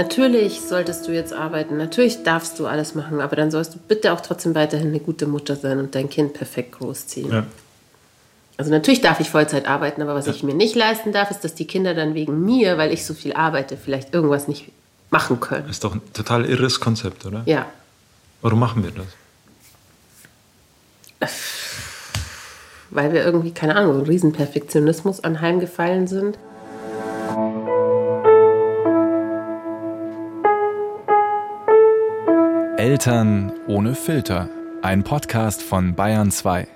Natürlich solltest du jetzt arbeiten, natürlich darfst du alles machen, aber dann sollst du bitte auch trotzdem weiterhin eine gute Mutter sein und dein Kind perfekt großziehen. Ja. Also natürlich darf ich Vollzeit arbeiten, aber was ja. ich mir nicht leisten darf, ist, dass die Kinder dann wegen mir, weil ich so viel arbeite, vielleicht irgendwas nicht machen können. Das ist doch ein total irres Konzept, oder? Ja. Warum machen wir das? Weil wir irgendwie, keine Ahnung, so einen riesen Perfektionismus anheimgefallen sind. Eltern ohne Filter. Ein Podcast von Bayern 2.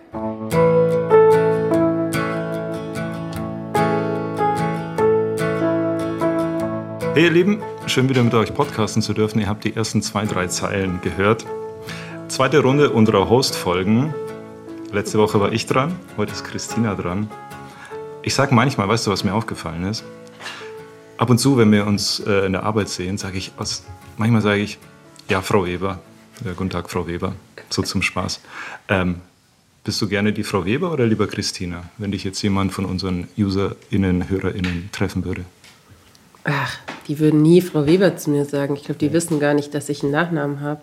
Hey ihr Lieben, schön wieder mit euch podcasten zu dürfen. Ihr habt die ersten zwei, drei Zeilen gehört. Zweite Runde unserer Host-Folgen. Letzte Woche war ich dran, heute ist Christina dran. Ich sage manchmal, weißt du, was mir aufgefallen ist? Ab und zu, wenn wir uns äh, in der Arbeit sehen, sage ich, aus, manchmal sage ich, ja, Frau Weber. Ja, guten Tag, Frau Weber. So zum Spaß. Ähm, bist du gerne die Frau Weber oder lieber Christina, wenn dich jetzt jemand von unseren UserInnen, HörerInnen treffen würde? Ach, die würden nie Frau Weber zu mir sagen. Ich glaube, die wissen gar nicht, dass ich einen Nachnamen habe.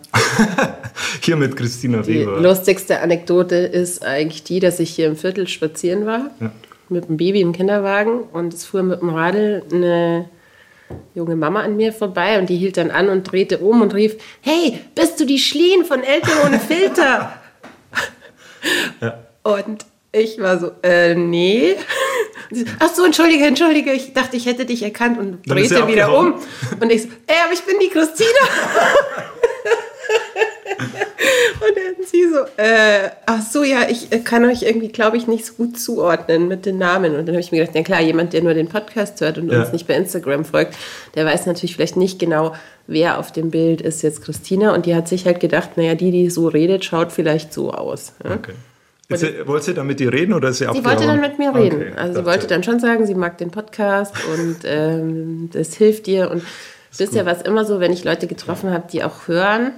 hier mit Christina die Weber. Die lustigste Anekdote ist eigentlich die, dass ich hier im Viertel spazieren war. Ja. Mit dem Baby im Kinderwagen. Und es fuhr mit dem Radl eine junge Mama an mir vorbei. Und die hielt dann an und drehte um und rief: Hey, bist du die Schlien von Eltern ohne Filter? ja. Und ich war so: Äh, nee. Ach so, entschuldige, entschuldige, ich dachte, ich hätte dich erkannt und drehte wieder um. Und ich so, ey, aber ich bin die Christina. und dann sie so, äh, ach so, ja, ich äh, kann euch irgendwie, glaube ich, nicht so gut zuordnen mit den Namen. Und dann habe ich mir gedacht, ja klar, jemand, der nur den Podcast hört und ja. uns nicht bei Instagram folgt, der weiß natürlich vielleicht nicht genau, wer auf dem Bild ist jetzt Christina. Und die hat sich halt gedacht, naja, die, die so redet, schaut vielleicht so aus. Ja? Okay. Jetzt, wollte sie dann mit dir reden oder ist sie Sie wollte dann mit mir reden. Okay, also sie wollte dann schon sagen, sie mag den Podcast und ähm, das hilft ihr. Und bisher war es immer so, wenn ich Leute getroffen habe, die auch hören,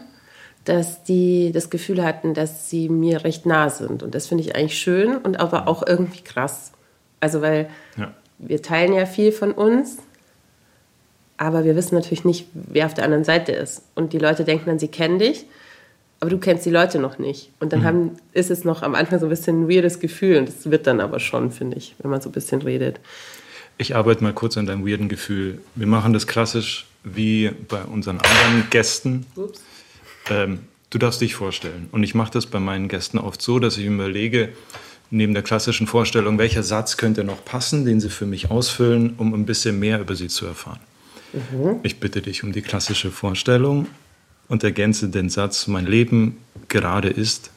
dass die das Gefühl hatten, dass sie mir recht nah sind. Und das finde ich eigentlich schön und aber auch irgendwie krass. Also weil ja. wir teilen ja viel von uns, aber wir wissen natürlich nicht, wer auf der anderen Seite ist. Und die Leute denken dann, sie kennen dich aber du kennst die Leute noch nicht. Und dann mhm. haben, ist es noch am Anfang so ein bisschen ein weirdes Gefühl. Und das wird dann aber schon, finde ich, wenn man so ein bisschen redet. Ich arbeite mal kurz an deinem weirden Gefühl. Wir machen das klassisch wie bei unseren anderen Gästen. Ähm, du darfst dich vorstellen. Und ich mache das bei meinen Gästen oft so, dass ich überlege, neben der klassischen Vorstellung, welcher Satz könnte noch passen, den sie für mich ausfüllen, um ein bisschen mehr über sie zu erfahren. Mhm. Ich bitte dich um die klassische Vorstellung und ergänze den Satz, mein Leben gerade ist?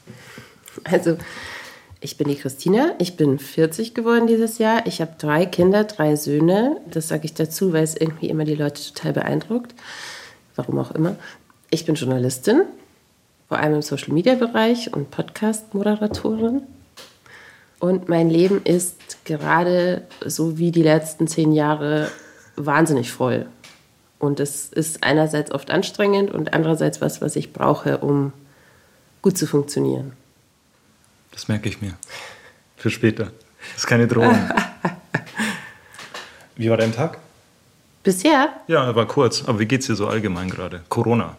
Also, ich bin die Christina, ich bin 40 geworden dieses Jahr. Ich habe drei Kinder, drei Söhne. Das sage ich dazu, weil es irgendwie immer die Leute total beeindruckt. Warum auch immer. Ich bin Journalistin, vor allem im Social-Media-Bereich und Podcast-Moderatorin. Und mein Leben ist gerade so wie die letzten zehn Jahre wahnsinnig voll. Und das ist einerseits oft anstrengend und andererseits was, was ich brauche, um gut zu funktionieren. Das merke ich mir. Für später. Das ist keine Drohung. wie war dein Tag? Bisher? Ja, er war kurz. Aber wie geht es dir so allgemein gerade? Corona.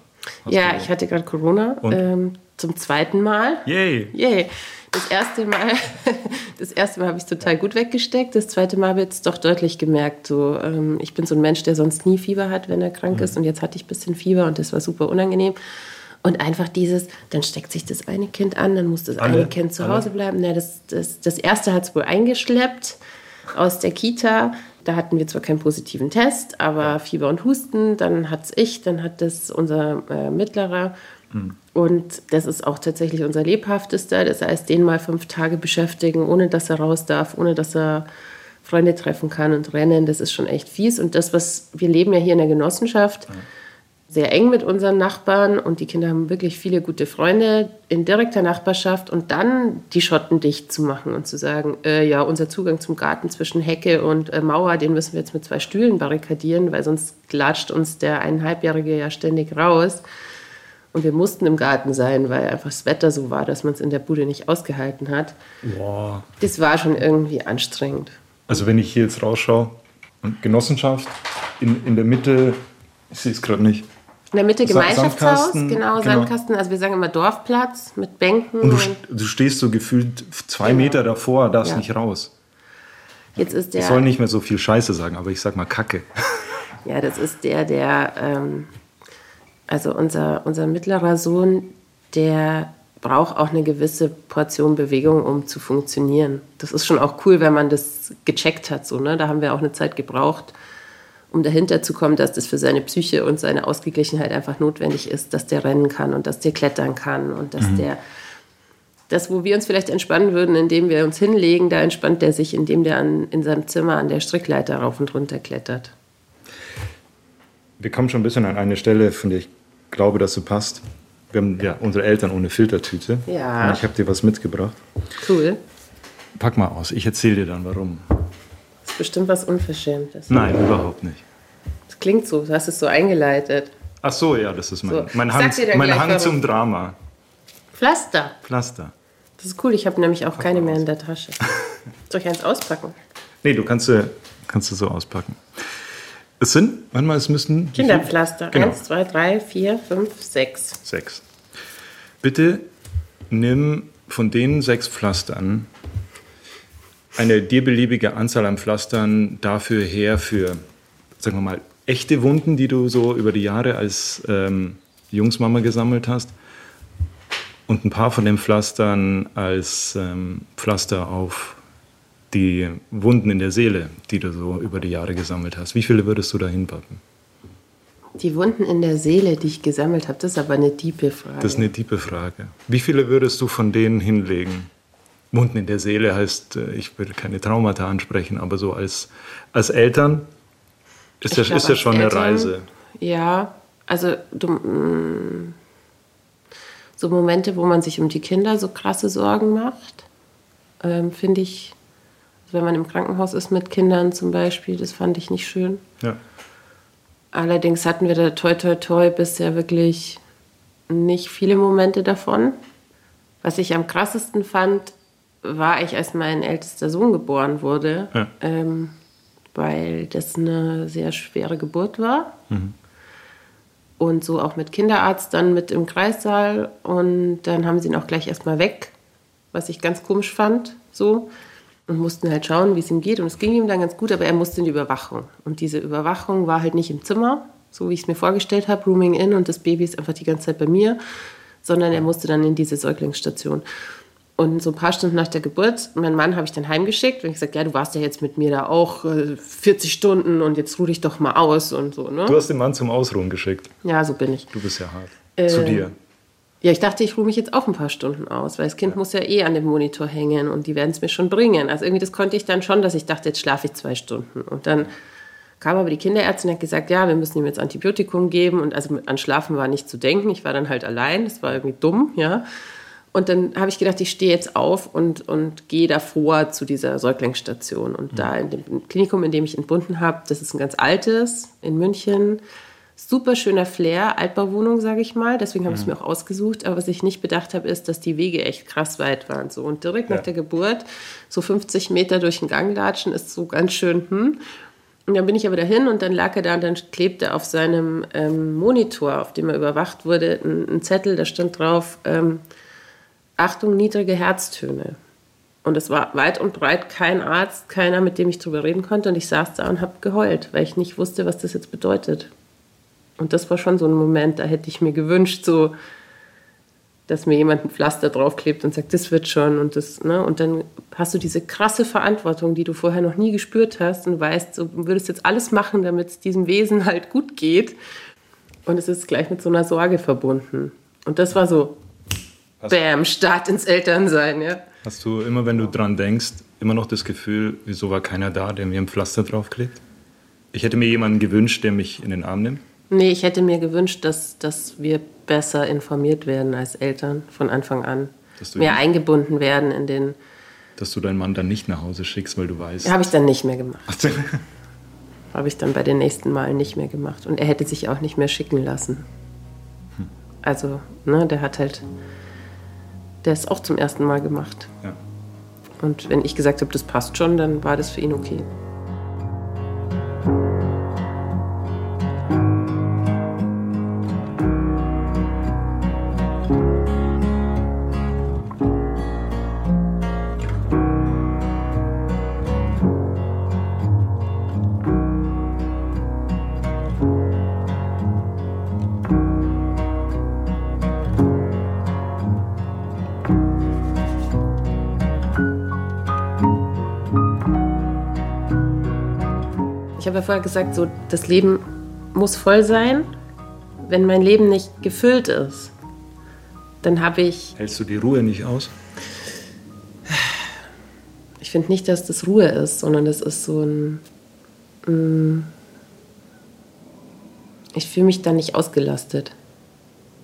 Ja, ich hatte gerade Corona ähm, zum zweiten Mal. Yay! Yay! Das erste Mal, das erste Mal habe ich es total gut weggesteckt. Das zweite Mal habe ich es doch deutlich gemerkt. So, ähm, ich bin so ein Mensch, der sonst nie Fieber hat, wenn er krank mhm. ist. Und jetzt hatte ich ein bisschen Fieber und das war super unangenehm. Und einfach dieses, dann steckt sich das eine Kind an, dann muss das Alle? eine Kind zu Hause bleiben. Na, das, das, das erste hat es wohl eingeschleppt aus der Kita. Da hatten wir zwar keinen positiven Test, aber Fieber und Husten. Dann hat es ich, dann hat das unser äh, Mittlerer. Mhm. Und das ist auch tatsächlich unser lebhaftester. Das heißt, den mal fünf Tage beschäftigen, ohne dass er raus darf, ohne dass er Freunde treffen kann und rennen, das ist schon echt fies. Und das, was wir leben ja hier in der Genossenschaft, sehr eng mit unseren Nachbarn und die Kinder haben wirklich viele gute Freunde in direkter Nachbarschaft und dann die Schotten dicht zu machen und zu sagen, äh, ja, unser Zugang zum Garten zwischen Hecke und äh, Mauer, den müssen wir jetzt mit zwei Stühlen barrikadieren, weil sonst klatscht uns der eineinhalbjährige ja ständig raus. Und wir mussten im Garten sein, weil einfach das Wetter so war, dass man es in der Bude nicht ausgehalten hat. Wow. Das war schon irgendwie anstrengend. Also wenn ich hier jetzt rausschaue, Genossenschaft, in, in der Mitte Ich sehe es gerade nicht. In der Mitte Gemeinschaftshaus, genau, genau. Sandkasten. Also wir sagen immer Dorfplatz mit Bänken. Und du, du stehst so gefühlt zwei Genau. Meter davor, darfst Ja. nicht raus. jetzt ist Ich der, soll nicht mehr so viel Scheiße sagen, aber ich sag mal Kacke. ja, das ist der, der, ähm, also unser, unser mittlerer Sohn, der braucht auch eine gewisse Portion Bewegung, um zu funktionieren. Das ist schon auch cool, wenn man das gecheckt hat. So, ne? Da haben wir auch eine Zeit gebraucht, um dahinter zu kommen, dass das für seine Psyche und seine Ausgeglichenheit einfach notwendig ist, dass der rennen kann und dass der klettern kann und dass der das, wo wir uns vielleicht entspannen würden, indem wir uns hinlegen, da entspannt der sich, indem der an, in seinem Zimmer an der Strickleiter rauf und runter klettert. Wir kommen schon ein bisschen an eine Stelle, von der ich glaube, dass du passt. Wir haben ja unsere Eltern ohne Filtertüte. Ja. Und ich habe dir was mitgebracht. Cool. Pack mal aus, ich erzähle dir dann warum. Bestimmt was Unverschämtes. Nein, überhaupt nicht. Das klingt so, du hast es so eingeleitet. Ach so, ja, das ist mein, So, mein Hang, mein Hang zum Drama. Pflaster. Pflaster. Das ist cool, ich habe nämlich auch keine mehr in der Tasche. Soll ich eins auspacken? Nee, du kannst kannst du so auspacken. Es sind, warte mal, es müssen. Kinderpflaster. Genau. Eins, zwei, drei, vier, fünf, sechs. Sechs. Bitte nimm von den sechs Pflastern eine dir beliebige Anzahl an Pflastern dafür her für, sagen wir mal, echte Wunden, die du so über die Jahre als ähm, Jungsmama gesammelt hast. Und ein paar von den Pflastern als ähm, Pflaster auf die Wunden in der Seele, die du so über die Jahre gesammelt hast. Wie viele würdest du da hinpacken? Die Wunden in der Seele, die ich gesammelt habe, das ist aber eine tiefe Frage. Das ist eine tiefe Frage. Wie viele würdest du von denen hinlegen? Wunden in der Seele heißt, äh, ich will keine Traumata ansprechen, aber so als, als Eltern ist, Ich das, glaub, ist das schon eine Eltern- Reise. Ja, also du, mm, so Momente, wo man sich um die Kinder so krasse Sorgen macht, ähm, finde ich, wenn man im Krankenhaus ist mit Kindern zum Beispiel, das fand ich nicht schön. Ja. Allerdings hatten wir da toi toi toi bisher wirklich nicht viele Momente davon. Was ich am krassesten fand, war eigentlich, als mein ältester Sohn geboren wurde, Ja. ähm, weil das eine sehr schwere Geburt war. Und so auch mit Kinderarzt dann mit im Kreissaal. Und dann haben sie ihn auch gleich erstmal weg, was ich ganz komisch fand. So. Und mussten halt schauen, wie es ihm geht. Und es ging ihm dann ganz gut, aber er musste in die Überwachung. Und diese Überwachung war halt nicht im Zimmer, so wie ich es mir vorgestellt habe, Rooming in und das Baby ist einfach die ganze Zeit bei mir, sondern er musste dann in diese Säuglingsstation. Und so ein paar Stunden nach der Geburt, meinen Mann habe ich dann heimgeschickt und ich gesagt, ja, du warst ja jetzt mit mir da auch äh, 40 Stunden und jetzt ruh dich doch mal aus und so, ne? Du hast den Mann zum Ausruhen geschickt. Ja, so bin ich. Du bist ja hart. Äh, Zu dir. Ja, ich dachte, ich ruhe mich jetzt auch ein paar Stunden aus, weil das Kind muss ja eh an dem Monitor hängen und die werden es mir schon bringen. Also irgendwie das konnte ich dann schon, dass ich dachte, jetzt schlafe ich zwei Stunden. Und dann kam aber die Kinderärztin und hat gesagt, ja, wir müssen ihm jetzt Antibiotikum geben. Und also an Schlafen war nicht zu denken. Ich war dann halt allein. Das war irgendwie dumm, ja. Und dann habe ich gedacht, ich stehe jetzt auf und, und gehe davor zu dieser Säuglingsstation. Und da in dem Klinikum, in dem ich entbunden habe, das ist ein ganz altes in München. Super schöner Flair, Altbauwohnung, sage ich mal. Deswegen habe ich es mir auch ausgesucht. Aber was ich nicht bedacht habe, ist, dass die Wege echt krass weit waren. So. Und direkt Ja. nach der Geburt, so 50 Meter durch den Gang latschen, ist so ganz schön, hm. Und dann bin ich aber dahin und dann lag er da und dann klebte auf seinem ähm, Monitor, auf dem er überwacht wurde, ein, ein Zettel, da stand drauf, ähm, Achtung, niedrige Herztöne. Und es war weit und breit kein Arzt, keiner, mit dem ich drüber reden konnte. Und ich saß da und habe geheult, weil ich nicht wusste, was das jetzt bedeutet. Und das war schon so ein Moment, da hätte ich mir gewünscht, so, dass mir jemand ein Pflaster draufklebt und sagt, das wird schon. Und, das, ne? und dann hast du diese krasse Verantwortung, die du vorher noch nie gespürt hast und weißt, du würdest jetzt alles machen, damit es diesem Wesen halt gut geht. Und es ist gleich mit so einer Sorge verbunden. Und das war so, bam, Start ins Elternsein, ja. Hast du immer, wenn du dran denkst, immer noch das Gefühl, wieso war keiner da, der mir ein Pflaster draufklebt? Ich hätte mir jemanden gewünscht, der mich in den Arm nimmt. Nee, ich hätte mir gewünscht, dass, dass wir besser informiert werden als Eltern von Anfang an. Dass du Mehr eingebunden werden in den. Dass du deinen Mann dann nicht nach Hause schickst, weil du weißt. Habe ich dann nicht mehr gemacht. Habe ich dann bei den nächsten Malen nicht mehr gemacht. Und er hätte sich auch nicht mehr schicken lassen. Also, ne, der hat halt. Der ist auch zum ersten Mal gemacht. ja. Und wenn ich gesagt habe, das passt schon, dann war das für ihn okay. Vorher gesagt, so das Leben muss voll sein. Wenn mein Leben nicht gefüllt ist, dann habe ich. Hältst du die Ruhe nicht aus? Ich finde nicht, dass das Ruhe ist, sondern das ist so ein. Mm, ich fühle mich dann nicht ausgelastet.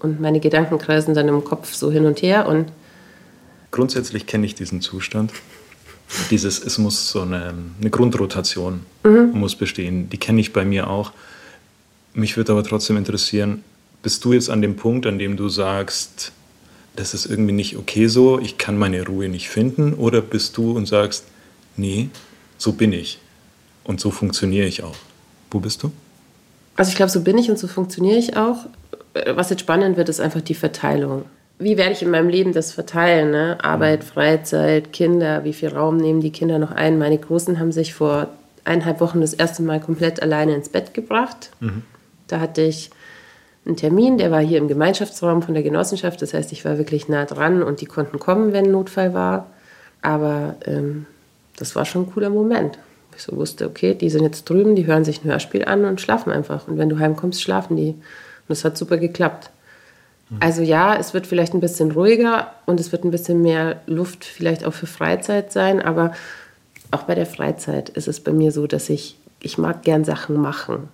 Und meine Gedanken kreisen dann im Kopf so hin und her und. Grundsätzlich kenne ich diesen Zustand. Dieses, es muss so eine, eine Grundrotation mhm. muss bestehen. Die kenne ich bei mir auch. Mich würde aber trotzdem interessieren, bist du jetzt an dem Punkt, an dem du sagst, das ist irgendwie nicht okay so, ich kann meine Ruhe nicht finden? Oder bist du und sagst, nee, so bin ich und so funktioniere ich auch? Wo bist du? Also ich glaube, so bin ich und so funktioniere ich auch. Was jetzt spannend wird, ist einfach die Verteilung. Wie werde ich in meinem Leben das verteilen? Ne? Arbeit, mhm. Freizeit, Kinder, wie viel Raum nehmen die Kinder noch ein? Meine Großen haben sich vor eineinhalb Wochen das erste Mal komplett alleine ins Bett gebracht. Mhm. Da hatte ich einen Termin, der war hier im Gemeinschaftsraum von der Genossenschaft. Das heißt, ich war wirklich nah dran und die konnten kommen, wenn ein Notfall war. Aber ähm, das war schon ein cooler Moment. Ich so wusste, okay, die sind jetzt drüben, die hören sich ein Hörspiel an und schlafen einfach. Und wenn du heimkommst, schlafen die. Und das hat super geklappt. Also ja, es wird vielleicht ein bisschen ruhiger und es wird ein bisschen mehr Luft vielleicht auch für Freizeit sein, aber auch bei der Freizeit ist es bei mir so, dass ich, ich mag gern Sachen machen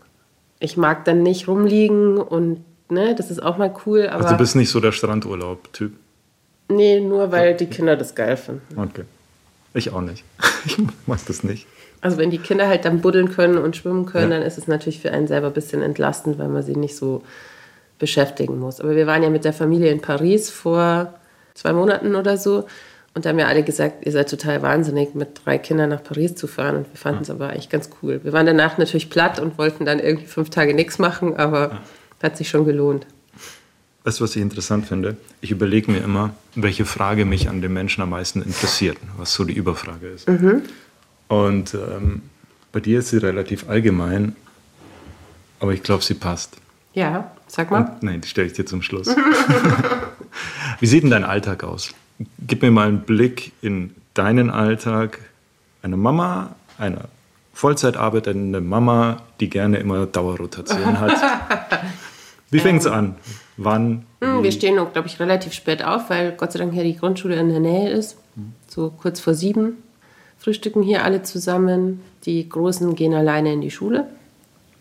ich mag dann nicht rumliegen und ne, das ist auch mal cool. Aber also du bist nicht so der Strandurlaub-Typ? Nee, nur weil die Kinder das geil finden. Okay. Ich auch nicht. Ich mag das nicht. Also wenn die Kinder halt dann buddeln können und schwimmen können, ja. dann ist es natürlich für einen selber ein bisschen entlastend, weil man sie nicht so beschäftigen muss. Aber wir waren ja mit der Familie in Paris vor zwei Monaten oder so und da haben ja alle gesagt, ihr seid total wahnsinnig, mit drei Kindern nach Paris zu fahren. Und wir fanden es ja. aber eigentlich ganz cool. Wir waren danach natürlich platt und wollten dann irgendwie fünf Tage nichts machen, aber ja. hat sich schon gelohnt. Weißt du, was ich interessant finde? Ich überlege mir immer, welche Frage mich an den Menschen am meisten interessiert, was so die Überfrage ist. Mhm. Und ähm, bei dir ist sie relativ allgemein, aber ich glaube, sie passt. Ja, sag mal. Und, nein, die stelle ich dir zum Schluss. Wie sieht denn dein Alltag aus? gib mir mal einen Blick in deinen Alltag einer Mama, einer Vollzeit arbeitenden Mama, die gerne immer Dauerrotation hat. Wie fängt es an? Wann? Hm, wir stehen, glaube ich, relativ spät auf, weil Gott sei Dank hier die Grundschule in der Nähe ist. So kurz vor sieben. Frühstücken hier alle zusammen. Die Großen gehen alleine in die Schule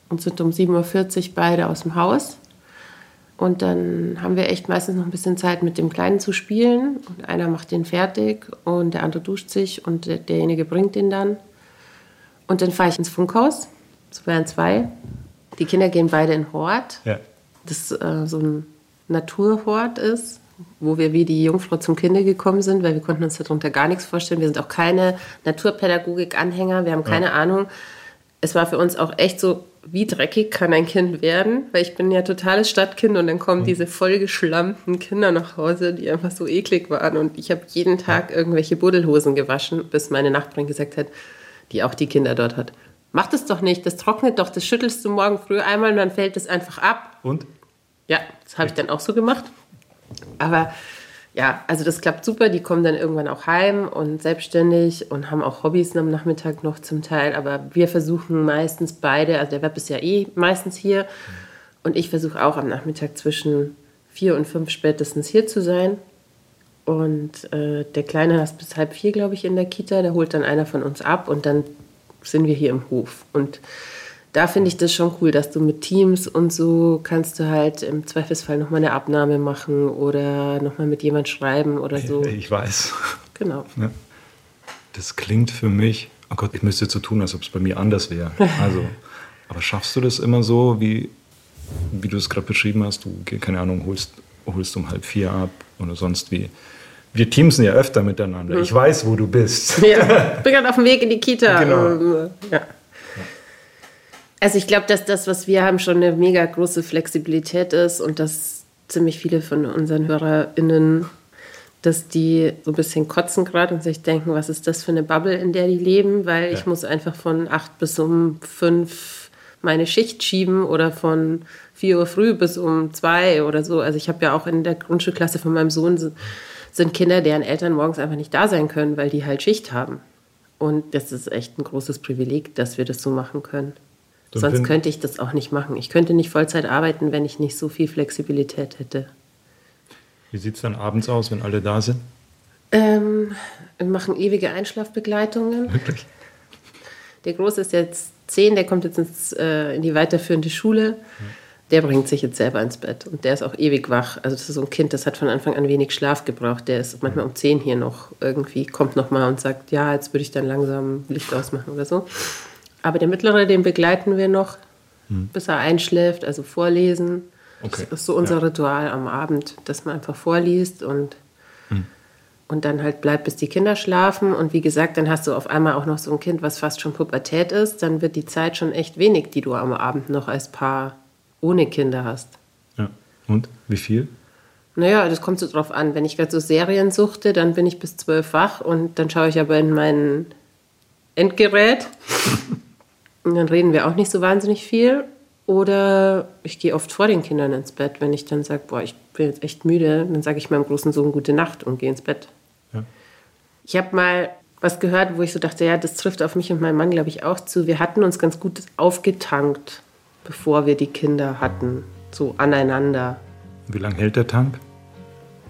und sind um 7.40 Uhr beide aus dem Haus. Und dann haben wir echt meistens noch ein bisschen Zeit, mit dem Kleinen zu spielen. Und einer macht den fertig und der andere duscht sich und derjenige bringt den dann. Und dann fahre ich ins Funkhaus. So wären zwei. Die Kinder gehen beide in Hort. Ja. Das äh, so ein Naturhort ist, wo wir wie die Jungfrau zum Kinde gekommen sind, weil wir konnten uns darunter gar nichts vorstellen. Wir sind auch keine Naturpädagogik-Anhänger. Wir haben keine ja. Ahnung. Es war für uns auch echt so, wie dreckig kann ein Kind werden? Weil ich bin ja totales Stadtkind und dann kommen mhm. diese vollgeschlammten Kinder nach Hause, die einfach so eklig waren. Und ich habe jeden Tag irgendwelche Buddelhosen gewaschen, bis meine Nachbarin gesagt hat, die auch die Kinder dort hat. Mach das doch nicht, das trocknet doch, das schüttelst du morgen früh einmal und dann fällt es einfach ab. Und? Ja, das habe ich dann auch so gemacht. Aber ja, also das klappt super. Die kommen dann irgendwann auch heim und selbstständig und haben auch Hobbys am Nachmittag noch zum Teil. Aber wir versuchen meistens beide, also der Web ist ja eh meistens hier und ich versuche auch am Nachmittag zwischen vier und fünf spätestens hier zu sein. Und äh, der Kleine ist bis halb vier, glaube ich, in der Kita. Da holt dann einer von uns ab und dann sind wir hier im Hof. Und da finde ich das schon cool, dass du mit Teams und so kannst du halt im Zweifelsfall nochmal eine Abnahme machen oder nochmal mit jemand schreiben oder so. Ich weiß. Genau. Ja. Das klingt für mich, oh Gott, ich müsste so tun, als ob es bei mir anders wäre. Also, aber schaffst du das immer so, wie, wie du es gerade beschrieben hast? Du, keine Ahnung, holst, holst um halb vier ab oder sonst wie. Wir teamsen ja öfter miteinander. Mhm. Ich weiß, wo du bist. Ja, ich bin gerade auf dem Weg in die Kita. Genau. Ja. Also ich glaube, dass das, was wir haben, schon eine mega große Flexibilität ist und dass ziemlich viele von unseren HörerInnen, dass die so ein bisschen kotzen gerade und sich denken, was ist das für eine Bubble, in der die leben, weil ja. ich muss einfach von acht bis um fünf meine Schicht schieben oder von vier Uhr früh bis um zwei oder so. Also ich habe ja auch in der Grundschulklasse von meinem Sohn sind Kinder, deren Eltern morgens einfach nicht da sein können, weil die halt Schicht haben. Und das ist echt ein großes Privileg, dass wir das so machen können. Dann Sonst könnte ich das auch nicht machen. Ich könnte nicht Vollzeit arbeiten, wenn ich nicht so viel Flexibilität hätte. Wie sieht es dann abends aus, wenn alle da sind? Ähm, wir machen ewige Einschlafbegleitungen. Wirklich? Der Große ist jetzt zehn, der kommt jetzt ins, äh, in die weiterführende Schule. Der bringt sich jetzt selber ins Bett und der ist auch ewig wach. Also das ist so ein Kind, das hat von Anfang an wenig Schlaf gebraucht. Der ist manchmal um zehn hier noch irgendwie, kommt noch mal und sagt, ja, jetzt würde ich dann langsam Licht ausmachen oder so. Aber der Mittlere, den begleiten wir noch, hm. bis er einschläft, also vorlesen. Okay. Das ist so unser ja. Ritual am Abend, dass man einfach vorliest und und dann halt bleibt, bis die Kinder schlafen. Und wie gesagt, dann hast du auf einmal auch noch so ein Kind, was fast schon Pubertät ist. Dann wird die Zeit schon echt wenig, die du am Abend noch als Paar ohne Kinder hast. Ja. Und wie viel? Naja, das kommt so drauf an. Wenn ich gerade so Serien suchte, dann bin ich bis zwölf wach und dann schaue ich aber in mein Endgerät. und dann reden wir auch nicht so wahnsinnig viel. Oder ich gehe oft vor den Kindern ins Bett, wenn ich dann sage, boah, ich bin jetzt echt müde, dann sage ich meinem großen Sohn gute Nacht und gehe ins Bett. Ich habe mal was gehört, wo ich so dachte, ja, das trifft auf mich und meinen Mann, glaube ich, auch zu. Wir hatten uns ganz gut aufgetankt, bevor wir die Kinder hatten, so aneinander. Wie lange hält der Tank?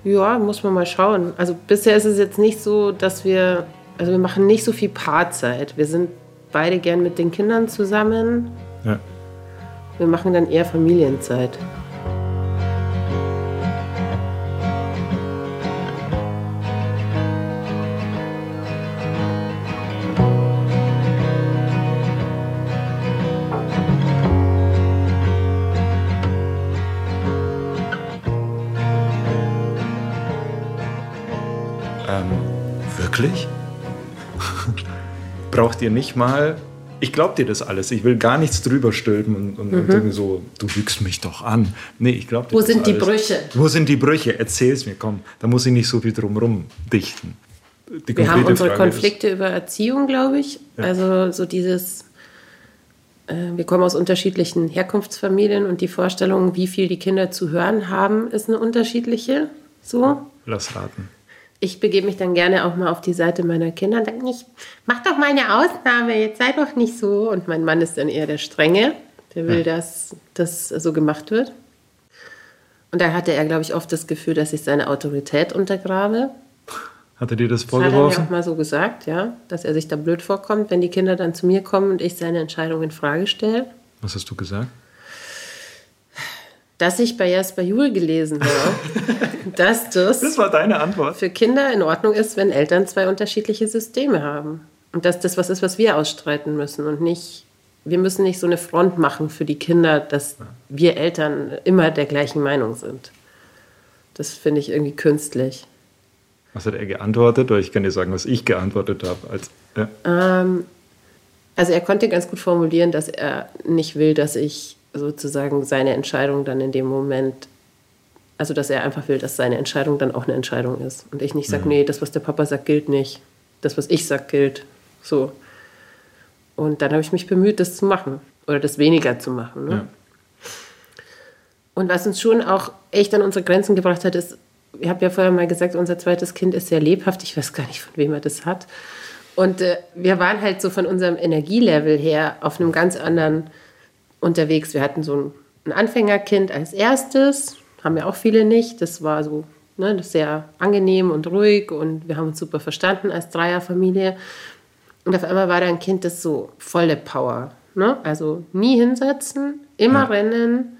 Ja, muss man mal schauen. Also bisher ist es jetzt nicht so, dass wir, also wir machen nicht so viel Paarzeit. Wir sind beide gern mit den Kindern zusammen. Ja. Wir machen dann eher Familienzeit. Braucht ihr nicht mal, ich glaube dir das alles, ich will gar nichts drüber stülpen und, und, mhm. und irgendwie so, du lügst mich doch an. Nee, ich glaube dir Wo sind die Brüche? Wo sind die Brüche? Erzähl's mir, komm, da muss ich nicht so viel drumrum dichten. Wir haben unsere Frage Konflikte ist, über Erziehung, glaube ich. Ja. Also so dieses, äh, wir kommen aus unterschiedlichen Herkunftsfamilien und die Vorstellung, wie viel die Kinder zu hören haben, ist eine unterschiedliche. So. Lass raten ich begebe mich dann gerne auch mal auf die Seite meiner Kinder und denke, ich mach doch mal eine Ausnahme, jetzt sei doch nicht so. Und mein Mann ist dann eher der Strenge, der will, ja. dass das so gemacht wird. Und da hatte er, glaube ich, oft das Gefühl, dass ich seine Autorität untergrabe. Hat er dir das vorgeworfen? Das hat er mir auch mal so gesagt, ja, dass er sich da blöd vorkommt, wenn die Kinder dann zu mir kommen und ich seine Entscheidung in Frage stelle. Was hast du gesagt? Dass ich bei Jasper Juhl gelesen habe, dass das, das war deine Antwort. für Kinder in Ordnung ist, wenn Eltern zwei unterschiedliche Systeme haben. Und dass das was ist, was wir ausstreiten müssen und nicht, wir müssen nicht so eine Front machen für die Kinder, dass wir Eltern immer der gleichen Meinung sind. Das finde ich irgendwie künstlich. Was hat er geantwortet? Oder ich kann dir sagen, was ich geantwortet habe. Als, ja. ähm, also er konnte ganz gut formulieren, dass er nicht will, dass ich sozusagen seine Entscheidung dann in dem Moment, also dass er einfach will, dass seine Entscheidung dann auch eine Entscheidung ist. Und ich nicht sage, mhm. nee, das, was der Papa sagt, gilt nicht. Das, was ich sage, gilt. So. Und dann habe ich mich bemüht, das zu machen. Oder das weniger zu machen. Ne? Ja. Und was uns schon auch echt an unsere Grenzen gebracht hat, ist, ich habe ja vorher mal gesagt, unser zweites Kind ist sehr lebhaft. Ich weiß gar nicht, von wem er das hat. Und äh, wir waren halt so von unserem Energielevel her auf einem ganz anderen unterwegs. Wir hatten so ein, ein Anfängerkind als erstes, haben ja auch viele nicht. Das war so ne, das sehr angenehm und ruhig und wir haben uns super verstanden als Dreierfamilie. Und auf einmal war da ein Kind, das so volle Power. Ne? Also nie hinsetzen, immer ja. rennen.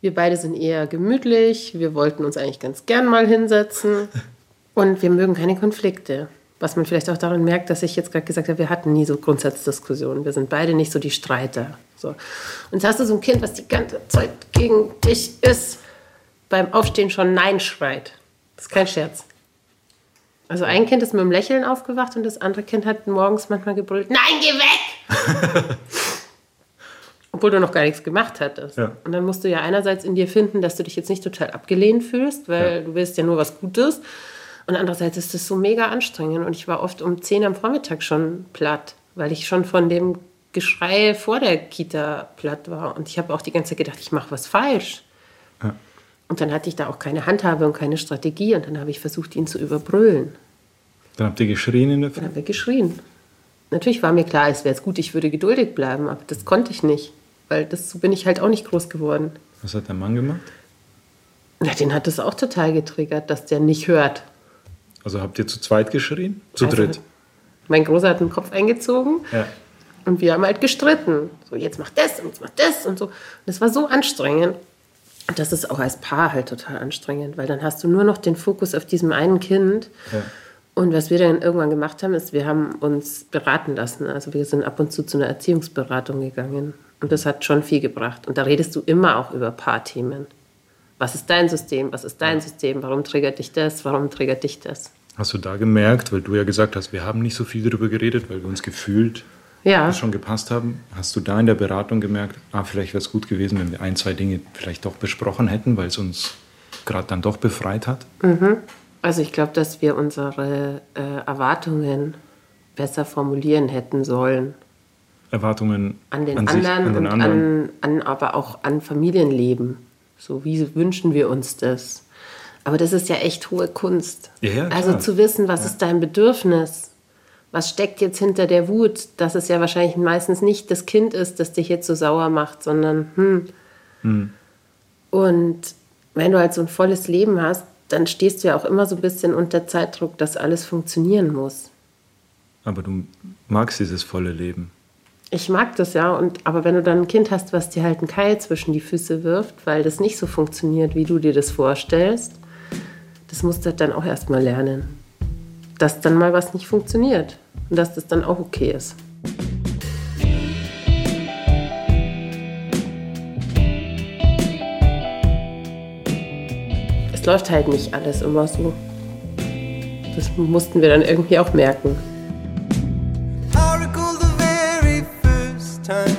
Wir beide sind eher gemütlich. Wir wollten uns eigentlich ganz gern mal hinsetzen. Und wir mögen keine Konflikte. Was man vielleicht auch daran merkt, dass ich jetzt gerade gesagt habe, wir hatten nie so Grundsatzdiskussionen. Wir sind beide nicht so die Streiter. So. Und jetzt hast du so ein Kind, was die ganze Zeit gegen dich ist, beim Aufstehen schon Nein schreit. Das ist kein Scherz. Also ein Kind ist mit einem Lächeln aufgewacht und das andere Kind hat morgens manchmal gebrüllt, Nein, geh weg! Obwohl du noch gar nichts gemacht hattest. Ja. Und dann musst du ja einerseits in dir finden, dass du dich jetzt nicht total abgelehnt fühlst, weil ja. du willst ja nur was Gutes. Und andererseits ist das so mega anstrengend. Und ich war oft um 10 am Vormittag schon platt, weil ich schon von dem Geschrei vor der Kita platt war. Und ich habe auch die ganze Zeit gedacht, ich mache was falsch. Ja. Und dann hatte ich da auch keine Handhabe und keine Strategie. Und dann habe ich versucht, ihn zu überbrüllen. Dann habt ihr geschrien in der Früh? Dann haben wir geschrien. natürlich war mir klar, es wäre gut, ich würde geduldig bleiben, aber das konnte ich nicht, weil das, so bin ich halt auch nicht groß geworden. Was hat dein Mann gemacht? Ja, den hat das auch total getriggert, dass der nicht hört. Also habt ihr zu zweit geschrien? Zu Also, dritt? Mein Großer hat den Kopf eingezogen Ja. und wir haben halt gestritten. So, jetzt mach das und jetzt mach das und so. Und das war so anstrengend. Und das ist auch als Paar halt total anstrengend, weil dann hast du nur noch den Fokus auf diesem einen Kind. Ja. Und was wir dann irgendwann gemacht haben, ist, wir haben uns beraten lassen. Also wir sind ab und zu zu einer Erziehungsberatung gegangen. Und das hat schon viel gebracht. Und da redest du immer auch über Paarthemen. Was ist dein System? Was ist dein System? Warum triggert dich das? Warum triggert dich das? Hast du da gemerkt, weil du ja gesagt hast, wir haben nicht so viel darüber geredet, weil wir uns gefühlt Ja, schon gepasst haben. Hast du da in der Beratung gemerkt, ah, vielleicht wäre es gut gewesen, wenn wir ein, zwei Dinge vielleicht doch besprochen hätten, weil es uns gerade dann doch befreit hat? also ich glaube, dass wir unsere äh, Erwartungen besser formulieren hätten sollen. Erwartungen An den sich, anderen an den und anderen. An, an, aber auch an Familienleben. So, wie wünschen wir uns das? Aber das ist ja echt hohe Kunst. Ja, ja, also zu wissen, was ist dein Bedürfnis? Was steckt jetzt hinter der Wut? Dass es ja wahrscheinlich meistens nicht das Kind ist, das dich jetzt so sauer macht, sondern hm. Und wenn du halt so ein volles Leben hast, dann stehst du ja auch immer so ein bisschen unter Zeitdruck, dass alles funktionieren muss. Aber du magst dieses volle Leben. Ich mag das ja, und, aber wenn du dann ein Kind hast, was dir halt einen Keil zwischen die Füße wirft, weil das nicht so funktioniert, wie du dir das vorstellst, das musst du halt dann auch erstmal lernen. Dass dann mal was nicht funktioniert und dass das dann auch okay ist. Es läuft halt nicht alles immer so. Das mussten wir dann irgendwie auch merken. Time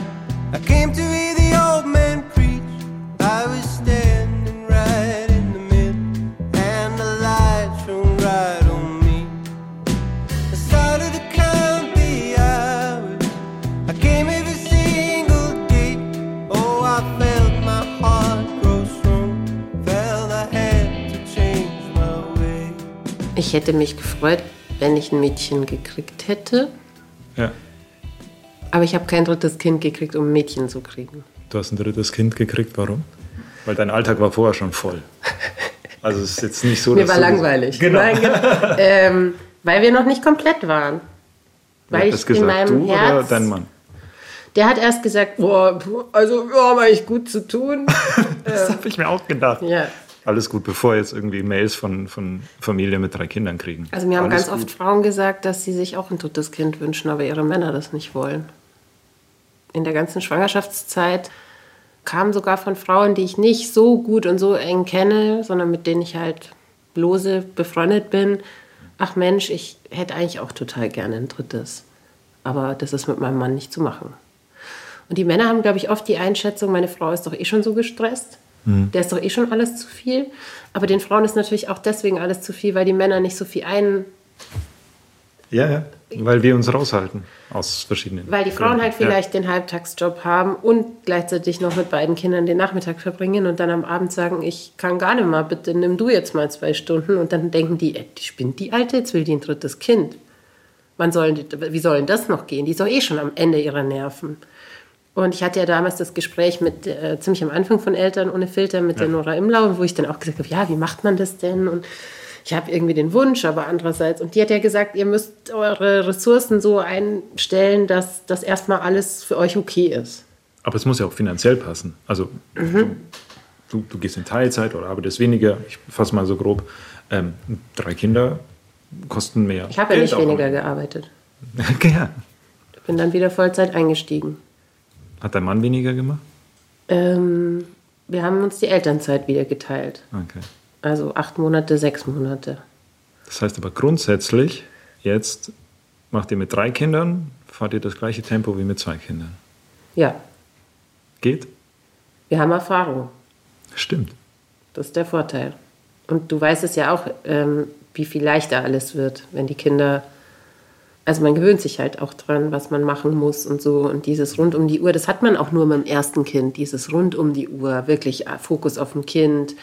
I came to hear the old man preach. I was standing right in the middle, and the light shone right on me. I started to count the hours. I came every single day. Oh, I felt my heart grow strong. Felt I had to change my way. Ich hätte mich gefreut, wenn ich ein Mädchen gekriegt hätte. Ja. Aber ich habe kein drittes Kind gekriegt, um ein Mädchen zu kriegen. Du hast ein drittes Kind gekriegt, warum? Weil dein Alltag war vorher schon voll. Also es ist jetzt nicht so, Mir dass war du- langweilig. Genau. Nein, genau. ähm, weil wir noch nicht komplett waren. Wer Weil hat ich gesagt? in meinem du Herz. oder dein Mann? Der hat erst gesagt, boah, also wir haben eigentlich gut zu tun. Das habe ich mir auch gedacht. ja. Alles gut, bevor jetzt irgendwie Mails von, von Familie mit drei Kindern kriegen. Also mir haben Alles ganz gut. oft Frauen gesagt, dass sie sich auch ein drittes Kind wünschen, aber ihre Männer das nicht wollen. In der ganzen Schwangerschaftszeit kam sogar von Frauen, die ich nicht so gut und so eng kenne, sondern mit denen ich halt lose befreundet bin. Ach Mensch, ich hätte eigentlich auch total gerne ein drittes. Aber das ist mit meinem Mann nicht zu machen. Und die Männer haben, glaube ich, oft die Einschätzung, meine Frau ist doch eh schon so gestresst. Der ist doch eh schon alles zu viel. Aber den Frauen ist natürlich auch deswegen alles zu viel, weil die Männer nicht so viel ein. Ja, ja, weil wir uns raushalten aus verschiedenen Weil die Frauen halt vielleicht den Halbtagsjob haben und gleichzeitig noch mit beiden Kindern den Nachmittag verbringen und dann am Abend sagen, ich kann gar nicht mehr, bitte nimm du jetzt mal zwei Stunden. Und dann denken die, ey, die spinnt die Alte, jetzt will die ein drittes Kind. Wann sollen wie soll denn das noch gehen? Die ist doch eh schon am Ende ihrer Nerven. Und ich hatte ja damals das Gespräch mit, äh, ziemlich am Anfang von Eltern ohne Filter mit der Nora Imlau, wo ich dann auch gesagt habe, ja, wie macht man das denn? Und ich habe irgendwie den Wunsch, aber andererseits, und die hat ja gesagt, ihr müsst eure Ressourcen so einstellen, dass das erstmal alles für euch okay ist. Aber es muss ja auch finanziell passen. Also du, du, du gehst in Teilzeit oder arbeitest weniger. Ich fasse mal so grob. Ähm, drei Kinder kosten mehr. Ich habe ja nicht auch. weniger gearbeitet. ja. Ich bin dann wieder Vollzeit eingestiegen. Hat dein Mann weniger gemacht? Ähm, wir haben uns die Elternzeit wieder geteilt. Okay. Also acht Monate, sechs Monate. Das heißt aber grundsätzlich, jetzt macht ihr mit drei Kindern, fahrt ihr das gleiche Tempo wie mit zwei Kindern. Ja, Geht? wir haben Erfahrung. Stimmt. Das ist der Vorteil. Und du weißt es ja auch, ähm, wie viel leichter alles wird, wenn die Kinder Also man gewöhnt sich halt auch dran, was man machen muss und so. Und dieses rund um die Uhr, das hat man auch nur mit dem ersten Kind, dieses rund um die Uhr, wirklich äh, Fokus auf dem Kind,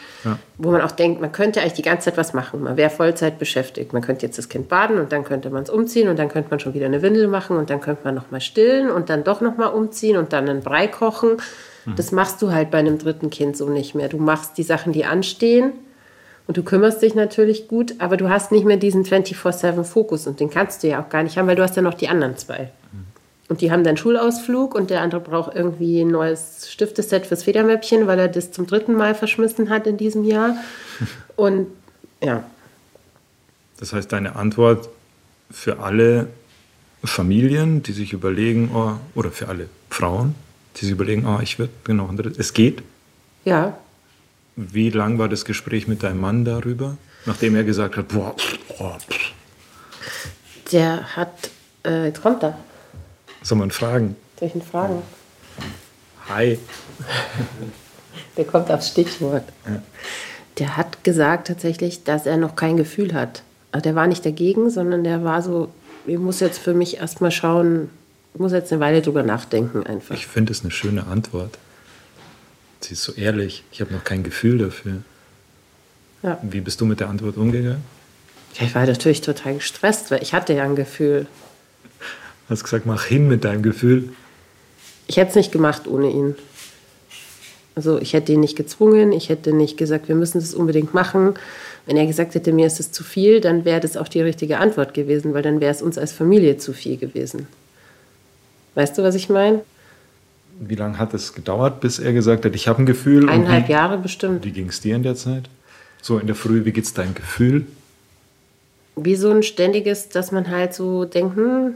wo man auch denkt, man könnte eigentlich die ganze Zeit was machen. Man wäre Vollzeit beschäftigt. Man könnte jetzt das Kind baden und dann könnte man es umziehen und dann könnte man schon wieder eine Windel machen und dann könnte man nochmal stillen und dann doch nochmal umziehen und dann einen Brei kochen. Das machst du halt bei einem dritten Kind so nicht mehr. Du machst die Sachen, die anstehen und du kümmerst dich natürlich gut, aber du hast nicht mehr diesen 24-7-Fokus und den kannst du ja auch gar nicht haben, weil du hast ja noch die anderen zwei. Und die haben dann Schulausflug und der andere braucht irgendwie ein neues Stifteset fürs Federmäppchen, weil er das zum dritten Mal verschmissen hat in diesem Jahr. Und ja, Das heißt, deine Antwort für alle Familien, die sich überlegen, oh, oder für alle Frauen, die sich überlegen, oh, ich würde genau, ein drittes- es geht. ja, Wie lang war das Gespräch mit deinem Mann darüber, nachdem er gesagt hat, boah, pff. der hat, äh, jetzt kommt er. soll man fragen? Soll ich ihn fragen? Hi. Der kommt aufs Stichwort. Der hat gesagt tatsächlich, dass er noch kein Gefühl hat. Also der war nicht dagegen, sondern der war so, ich muss jetzt für mich erstmal schauen, ich muss jetzt eine Weile drüber nachdenken einfach. Ich finde es eine schöne Antwort. Sie ist so ehrlich. Ich habe noch kein Gefühl dafür. Ja. Wie bist du mit der Antwort umgegangen? Ich war natürlich total gestresst, weil ich hatte ja ein Gefühl. Hast gesagt, mach hin mit deinem Gefühl. Ich hätte es nicht gemacht ohne ihn. Also ich hätte ihn nicht gezwungen, ich hätte nicht gesagt, wir müssen das unbedingt machen. Wenn er gesagt hätte, mir ist es zu viel, dann wäre das auch die richtige Antwort gewesen, weil dann wäre es uns als Familie zu viel gewesen. Weißt du, was ich meine? Wie lange hat es gedauert, bis er gesagt hat, ich habe ein Gefühl? Eineinhalb wie, Jahre bestimmt. Wie ging es dir in der Zeit? So in der Früh, wie geht's deinem Gefühl? Wie so ein ständiges, dass man halt so denkt, hm,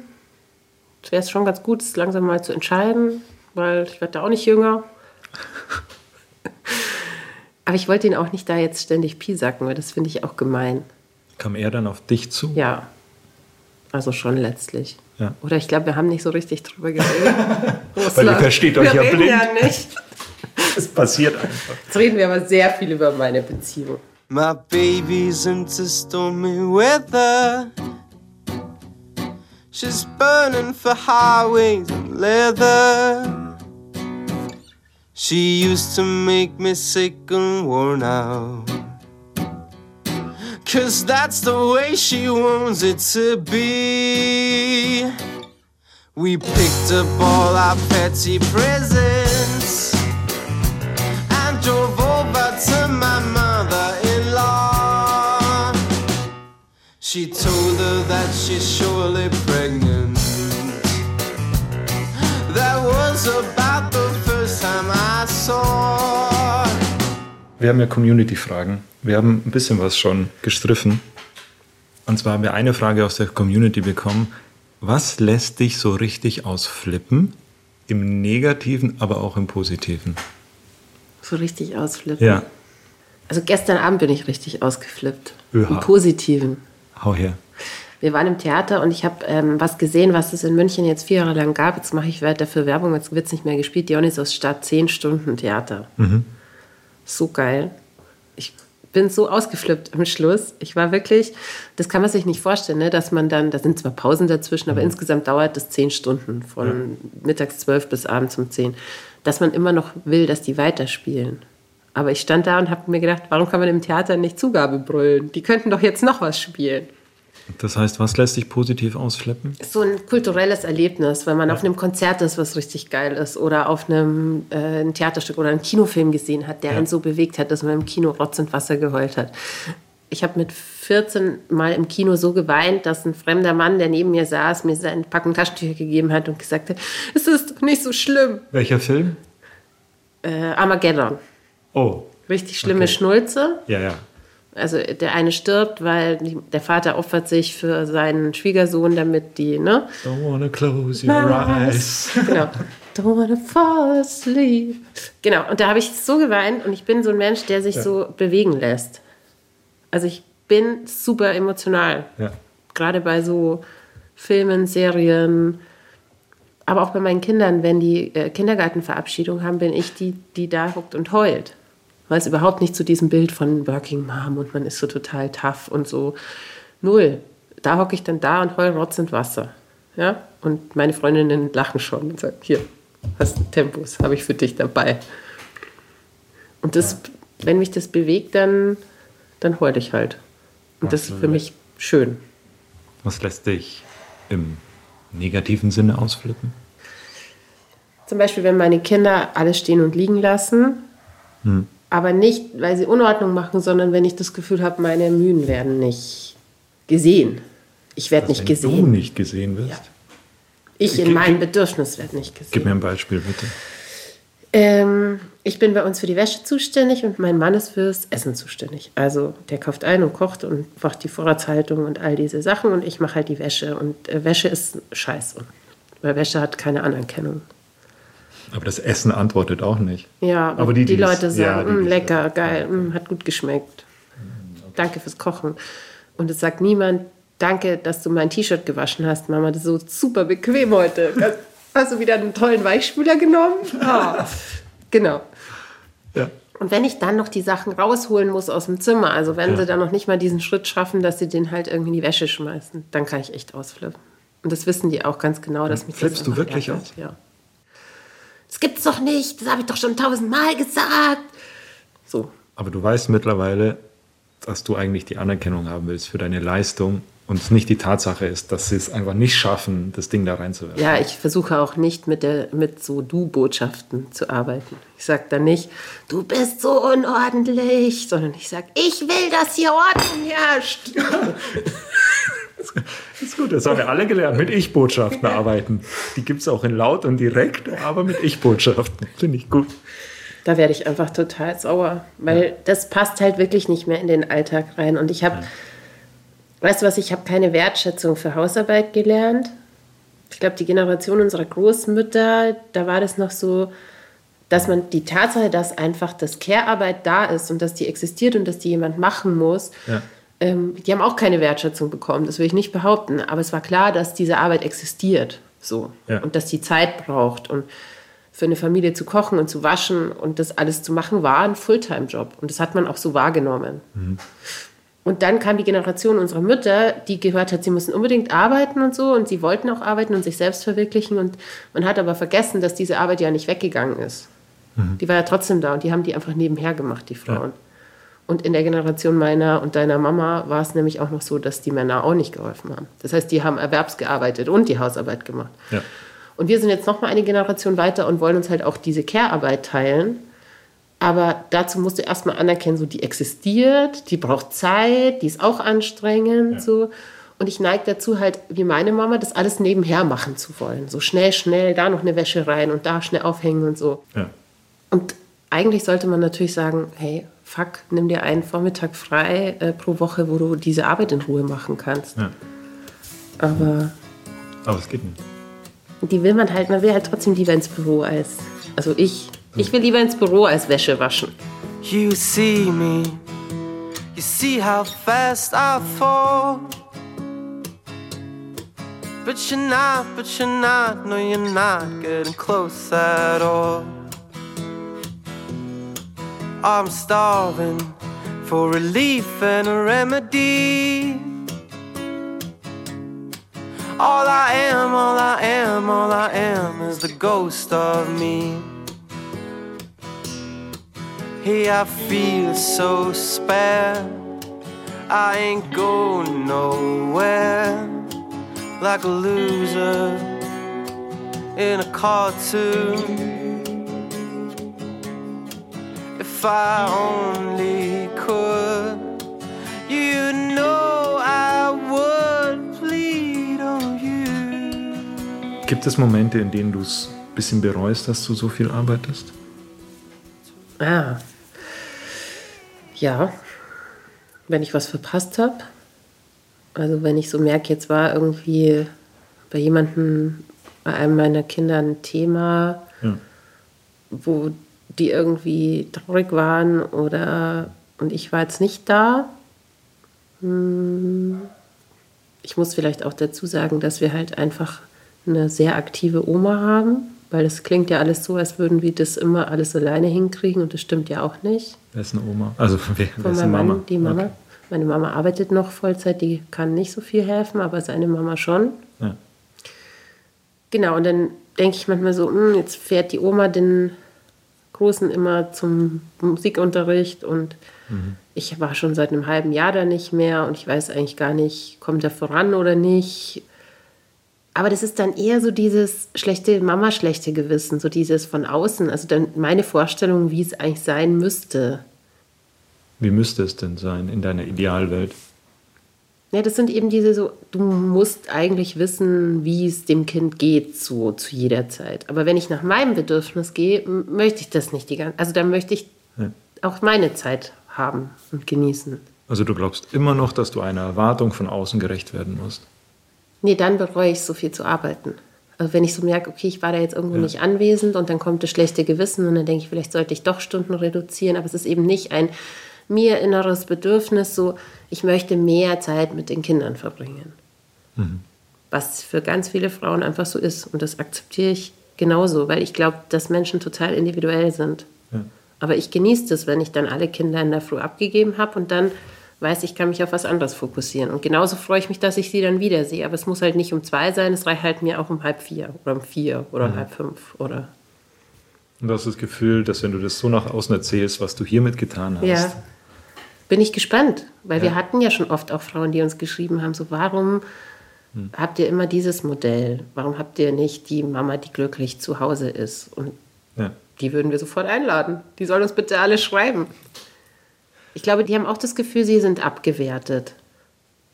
es wäre schon ganz gut, es langsam mal zu entscheiden, weil ich werde da auch nicht jünger. Aber ich wollte ihn auch nicht da jetzt ständig piesacken, weil das finde ich auch gemein. Kam er dann auf dich zu? Ja, also schon letztlich. Ja. Oder ich glaube, wir haben nicht so richtig drüber geredet. Weil ihr versteht euch wir ja reden blind. ja nicht. Es passiert einfach. Jetzt reden wir aber sehr viel über meine Beziehung. My baby's into stormy weather. She's burning for highways and leather. She used to make me sick and worn out. Cause that's the way she wants it to be. We picked up all our petty presents and drove over to my mother in law. She told her that she's surely pregnant. That was about the first time I saw. Wir haben ja Community-Fragen. Wir haben ein bisschen was schon gestriffen. Und zwar haben wir eine Frage aus der Community bekommen. Was lässt dich so richtig ausflippen? Im Negativen, aber auch im Positiven. So richtig ausflippen. Ja, Also gestern Abend bin ich richtig ausgeflippt. Öha. Im Positiven. hau her. Wir waren im Theater und ich habe ähm, was gesehen, was es in München jetzt vier Jahre lang gab. Jetzt mache ich weiter für Werbung, jetzt wird es nicht mehr gespielt. Dionysos Stadt, zehn Stunden Theater. So geil. Ich bin so ausgeflippt am Schluss. Ich war wirklich, das kann man sich nicht vorstellen, ne? dass man dann, da sind zwar Pausen dazwischen, aber insgesamt dauert das zehn Stunden, von mittags zwölf bis abends um zehn, dass man immer noch will, dass die weiterspielen. Aber ich stand da und habe mir gedacht, warum kann man im Theater nicht Zugabe brüllen? Die könnten doch jetzt noch was spielen. Das heißt, was lässt dich positiv ausflippen? so ein kulturelles Erlebnis, wenn man auf einem Konzert ist, was richtig geil ist, oder auf einem äh, ein Theaterstück oder einen Kinofilm gesehen hat, der Ja. einen so bewegt hat, dass man im Kino Rotz und Wasser geheult hat. Ich habe mit 14 Mal im Kino so geweint, dass ein fremder Mann, der neben mir saß, mir seine Packung Taschentücher gegeben hat und gesagt hat, es ist doch nicht so schlimm. Welcher Film? Äh, Armageddon. Oh, Richtig schlimme Okay. Schnulze. ja, ja. Also der eine stirbt, weil die, der Vater opfert sich für seinen Schwiegersohn, damit die, ne? Don't wanna close your eyes. Genau. Don't wanna fall asleep. Genau, und da habe ich so geweint und ich bin so ein Mensch, der sich so bewegen lässt. Also ich bin super emotional. Ja. Gerade bei so Filmen, Serien, aber auch bei meinen Kindern, wenn die äh, Kindergartenverabschiedung haben, bin ich die, die da hockt und heult. Weil es überhaupt nicht zu diesem Bild von Working Mom und man ist so total tough und so. Null. da hocke ich dann da und heul Rotz und Wasser. Ja? Und meine Freundinnen lachen schon und sagen, hier, hast Tempos, habe ich für dich dabei. Und das, wenn mich das bewegt, dann, dann heul ich halt. Und das ist für mich schön. Was lässt dich im negativen Sinne ausflippen? Zum Beispiel, wenn meine Kinder alles stehen und liegen lassen, aber nicht, weil sie Unordnung machen, sondern wenn ich das Gefühl habe, meine Mühen werden nicht gesehen. Ich werde nicht Wenn gesehen. du nicht gesehen wirst. Ja. Ich in Gib- meinem Bedürfnis werde nicht gesehen. Gib mir ein Beispiel, bitte. Ähm, ich bin bei uns für die Wäsche zuständig und mein Mann ist fürs Essen zuständig. Also der kauft ein und kocht und macht die Vorratshaltung und all diese Sachen und ich mache halt die Wäsche. Und äh, Wäsche ist scheiße, weil Wäsche hat keine Anerkennung. Aber das Essen antwortet auch nicht. Ja, aber, die, die, die Leute ja, sagen, die, "Mm, die es- lecker, geil, mm, hat gut geschmeckt. Danke fürs Kochen. Und es sagt niemand, danke, dass du mein T-Shirt gewaschen hast, Mama, das ist so super bequem heute. Hast du wieder einen tollen Weichspüler genommen? Ah. Genau. Ja. Und wenn ich dann noch die Sachen rausholen muss aus dem Zimmer, also wenn Ja. sie dann noch nicht mal diesen Schritt schaffen, dass sie den halt irgendwie in die Wäsche schmeißen, dann kann ich echt ausflippen. Und das wissen die auch ganz genau, dass mich das Flippst du wirklich ärgert. aus? Ja. Das gibt's doch nicht, das habe ich doch schon tausendmal gesagt. So. Aber du weißt mittlerweile, dass du eigentlich die Anerkennung haben willst für deine Leistung und es nicht die Tatsache ist, dass sie es einfach nicht schaffen, das Ding da reinzuwerfen. Ja, ich versuche auch nicht mit, der, mit so Du-Botschaften zu arbeiten. Ich sage dann nicht, du bist so unordentlich, sondern ich sage, ich will, dass hier Ordnung herrscht. Das ist gut, das haben wir alle gelernt, mit Ich-Botschaften arbeiten. Die gibt es auch in laut und direkt, aber mit Ich-Botschaften. Finde ich gut. Da werde ich einfach total sauer, weil das passt halt wirklich nicht mehr in den Alltag rein. Und ich habe, weißt du was, ich habe keine Wertschätzung für Hausarbeit gelernt. Ich glaube, die Generation unserer Großmütter, da war das noch so, dass man die Tatsache, dass einfach das Care-Arbeit da ist und dass die existiert und dass die jemand machen muss, Ja. Ähm, die haben auch keine Wertschätzung bekommen, das will ich nicht behaupten. Aber es war klar, dass diese Arbeit existiert so Ja. und dass die Zeit braucht. Und für eine Familie zu kochen und zu waschen und das alles zu machen, war ein Fulltime-Job. Und das hat man auch so wahrgenommen. Und dann kam die Generation unserer Mütter, die gehört hat, sie müssen unbedingt arbeiten und so. Und sie wollten auch arbeiten und sich selbst verwirklichen. Und man hat aber vergessen, dass diese Arbeit ja nicht weggegangen ist. Die war ja trotzdem da und die haben die einfach nebenher gemacht, die Frauen. Und in der Generation meiner und deiner Mama war es nämlich auch noch so, dass die Männer auch nicht geholfen haben. Das heißt, die haben erwerbsgearbeitet und die Hausarbeit gemacht. Ja. Und wir sind jetzt noch mal eine Generation weiter und wollen uns halt auch diese Care-Arbeit teilen. Aber dazu musst du erstmal anerkennen, so die existiert, die braucht Zeit, die ist auch anstrengend. So. Und ich neige dazu halt, wie meine Mama, das alles nebenher machen zu wollen. So schnell, schnell, da noch eine Wäsche rein und da schnell aufhängen und so. Ja. Und eigentlich sollte man natürlich sagen, hey, fuck, nimm dir einen Vormittag frei äh, pro Woche, wo du diese Arbeit in Ruhe machen kannst. Ja. Aber Aber es geht nicht. die will man halt, man will halt trotzdem lieber ins Büro als, also ich, ich will lieber ins Büro als Wäsche waschen. You see me, you see how fast I fall. But you're not, but you're not, no, you're not getting close at all. I'm starving for relief and a remedy. All I am, all I am, all I am is the ghost of me. Here I feel so spare. I ain't going nowhere like a loser in a cartoon. If I only could, you know I would plead on you. Gibt es Momente, in denen du es ein bisschen bereust, dass du so viel arbeitest? Ah. Ja. Wenn ich was verpasst habe. Also wenn ich so merke, jetzt war irgendwie bei jemandem, bei einem meiner Kinder ein Thema, Ja. wo die irgendwie traurig waren oder und ich war jetzt nicht da. Hm, Ich muss vielleicht auch dazu sagen, dass wir halt einfach eine sehr aktive Oma haben, weil das klingt ja alles so, als würden wir das immer alles alleine hinkriegen und das stimmt ja auch nicht. Wer ist eine Oma? Also, wer, wer Von ist eine Mama? Mann, die Mama. Okay. Meine Mama arbeitet noch Vollzeit, die kann nicht so viel helfen, aber seine Mama schon. Ja. Genau, und dann denke ich manchmal so, hm, jetzt fährt die Oma den Großen immer zum Musikunterricht und ich war schon seit einem halben Jahr da nicht mehr und ich weiß eigentlich gar nicht, kommt er voran oder nicht. Aber das ist dann eher so dieses schlechte Mama, schlechte Gewissen, so dieses von außen, also dann meine Vorstellung, wie es eigentlich sein müsste. Wie müsste es denn sein in deiner Idealwelt? Ja, das sind eben diese so, du musst eigentlich wissen, wie es dem Kind geht, so zu jeder Zeit. Aber wenn ich nach meinem Bedürfnis gehe, möchte ich das nicht die ganze Also dann möchte ich Ja. auch meine Zeit haben und genießen. Also du glaubst immer noch, dass du einer Erwartung von außen gerecht werden musst. Nee, dann bereue ich so viel zu arbeiten. Also wenn ich so merke, okay, ich war da jetzt irgendwo Ja. nicht anwesend und dann kommt das schlechte Gewissen und dann denke ich, vielleicht sollte ich doch Stunden reduzieren, aber es ist eben nicht ein mir inneres Bedürfnis, so ich möchte mehr Zeit mit den Kindern verbringen. Was für ganz viele Frauen einfach so ist und das akzeptiere ich genauso, weil ich glaube, dass Menschen total individuell sind. Ja. Aber ich genieße das, wenn ich dann alle Kinder in der Früh abgegeben habe und dann weiß, ich kann mich auf was anderes fokussieren. Und genauso freue ich mich, dass ich sie dann wiedersehe. Aber es muss halt nicht um zwei sein, es reicht halt mir auch um halb vier oder um vier oder um halb fünf oder. Und du hast das Gefühl, dass wenn du das so nach außen erzählst, was du hiermit getan hast, Ja. Bin ich gespannt, weil wir Ja. hatten ja schon oft auch Frauen, die uns geschrieben haben, so warum habt ihr immer dieses Modell? Warum habt ihr nicht die Mama, die glücklich zu Hause ist? Und ja. die würden wir sofort einladen. Die sollen uns bitte alle schreiben. Ich glaube, die haben auch das Gefühl, sie sind abgewertet.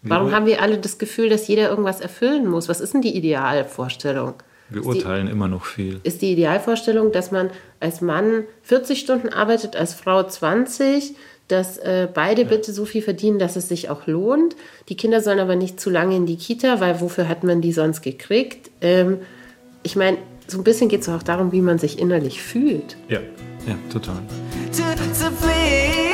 Warum Wir- haben wir alle das Gefühl, dass jeder irgendwas erfüllen muss? Was ist denn die Idealvorstellung? wir Ist die- urteilen immer noch viel. ist die Idealvorstellung, dass man als Mann 40 Stunden arbeitet, als Frau 20, dass äh, beide bitte so viel verdienen, dass es sich auch lohnt. Die Kinder sollen aber nicht zu lange in die Kita, weil wofür hat man die sonst gekriegt? Ähm, ich meine, so ein bisschen geht es auch darum, wie man sich innerlich fühlt. Ja, ja, total. to, to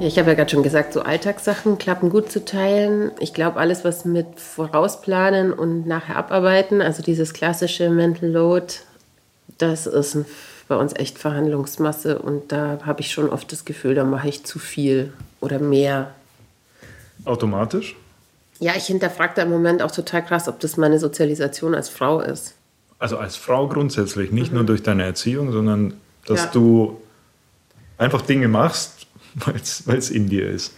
ich habe ja gerade schon gesagt, so Alltagssachen klappen gut zu teilen. Ich glaube, alles, was mit vorausplanen und nachher abarbeiten, also dieses klassische Mental Load, das ist bei uns echt Verhandlungsmasse und da habe ich schon oft das Gefühl, da mache ich zu viel oder mehr. Automatisch? Ja, ich hinterfrage da im Moment auch total krass, ob das meine Sozialisation als Frau ist. Also als Frau grundsätzlich, nicht nur durch deine Erziehung, sondern dass Ja. du einfach Dinge machst, weil es in dir ist.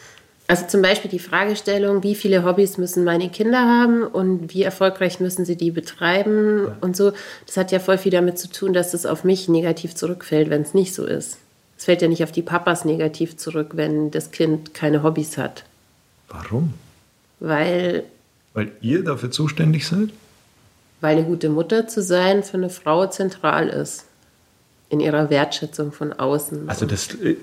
Also zum Beispiel die Fragestellung, wie viele Hobbys müssen meine Kinder haben und wie erfolgreich müssen sie die betreiben und so. Das hat ja voll viel damit zu tun, dass es auf mich negativ zurückfällt, wenn es nicht so ist. Es fällt ja nicht auf die Papas negativ zurück, wenn das Kind keine Hobbys hat. Warum? Weil, Weil ihr dafür zuständig seid? weil eine gute Mutter zu sein für eine Frau zentral ist. In ihrer Wertschätzung von außen. Also das, äh,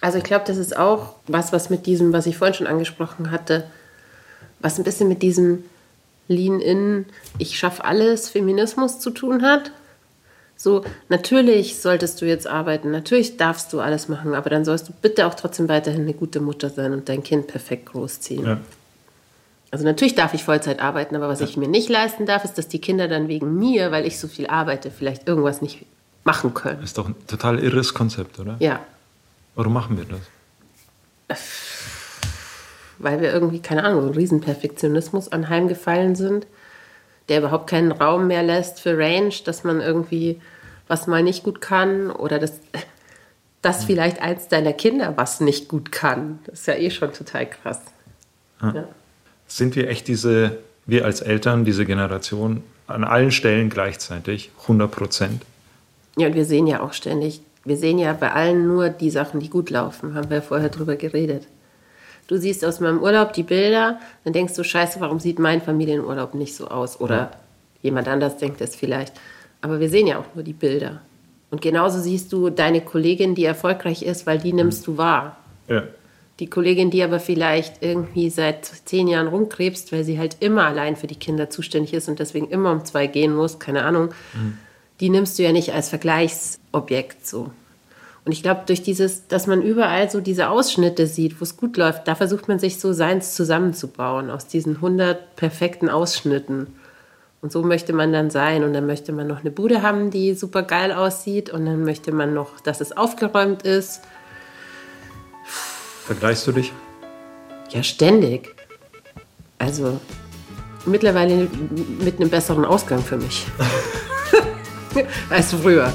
Also ich glaube, das ist auch was, was mit diesem, was ich vorhin schon angesprochen hatte, was ein bisschen mit diesem Lean-In, ich schaffe alles, Feminismus zu tun hat. So, natürlich solltest du jetzt arbeiten, natürlich darfst du alles machen, aber dann sollst du bitte auch trotzdem weiterhin eine gute Mutter sein und dein Kind perfekt großziehen. ja. Also natürlich darf ich Vollzeit arbeiten, aber was ich mir nicht leisten darf, ist, dass die Kinder dann wegen mir, weil ich so viel arbeite, vielleicht irgendwas nicht machen können. ist doch ein total irres Konzept, oder? Ja, Warum machen wir das? weil wir irgendwie, keine Ahnung, so einen riesen Perfektionismus anheimgefallen sind, der überhaupt keinen Raum mehr lässt für Range, dass man irgendwie was mal nicht gut kann oder dass, dass vielleicht eins deiner Kinder was nicht gut kann. Das ist ja eh schon total krass. Ja. Sind wir echt diese, wir als Eltern, diese Generation, an allen Stellen gleichzeitig, 100 Prozent? ja, und wir sehen ja auch ständig, wir sehen ja bei allen nur die Sachen, die gut laufen, haben wir ja vorher drüber geredet. Du siehst aus meinem Urlaub die Bilder, dann denkst du, scheiße, warum sieht mein Familienurlaub nicht so aus? Oder jemand anders denkt es vielleicht. Aber wir sehen ja auch nur die Bilder. Und genauso siehst du deine Kollegin, die erfolgreich ist, weil die nimmst du wahr. Ja. Die Kollegin, die aber vielleicht irgendwie seit zehn Jahren rumkrebst, weil sie halt immer allein für die Kinder zuständig ist und deswegen immer um zwei gehen muss, keine Ahnung, die nimmst du ja nicht als Vergleichsobjekt so. Und ich glaube, durch dieses, dass man überall so diese Ausschnitte sieht, wo es gut läuft, da versucht man sich so seins zusammenzubauen aus diesen 100 perfekten Ausschnitten. Und so möchte man dann sein. Und dann möchte man noch eine Bude haben, die super geil aussieht. Und dann möchte man noch, dass es aufgeräumt ist. Vergleichst du dich? Ja, ständig. Also mittlerweile mit einem besseren Ausgang für mich. als früher.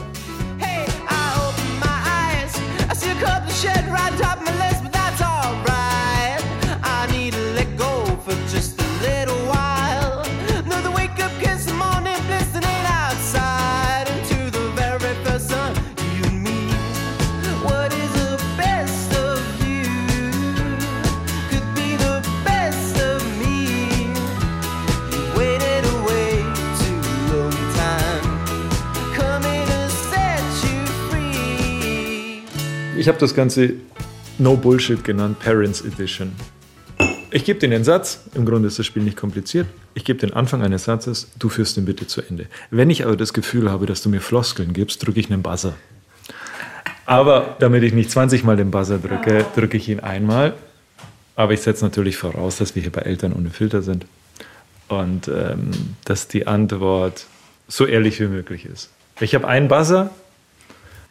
Ich habe das Ganze No Bullshit genannt, Parents Edition. Ich gebe dir den Satz, im Grunde ist das Spiel nicht kompliziert. Ich gebe den Anfang eines Satzes, du führst ihn bitte zu Ende. Wenn ich aber das Gefühl habe, dass du mir Floskeln gibst, drücke ich einen Buzzer. Aber damit ich nicht 20 Mal den Buzzer drücke, drücke ich ihn einmal. Aber ich setze natürlich voraus, dass wir hier bei Eltern ohne Filter sind. Und ähm, dass die Antwort so ehrlich wie möglich ist. Ich habe einen Buzzer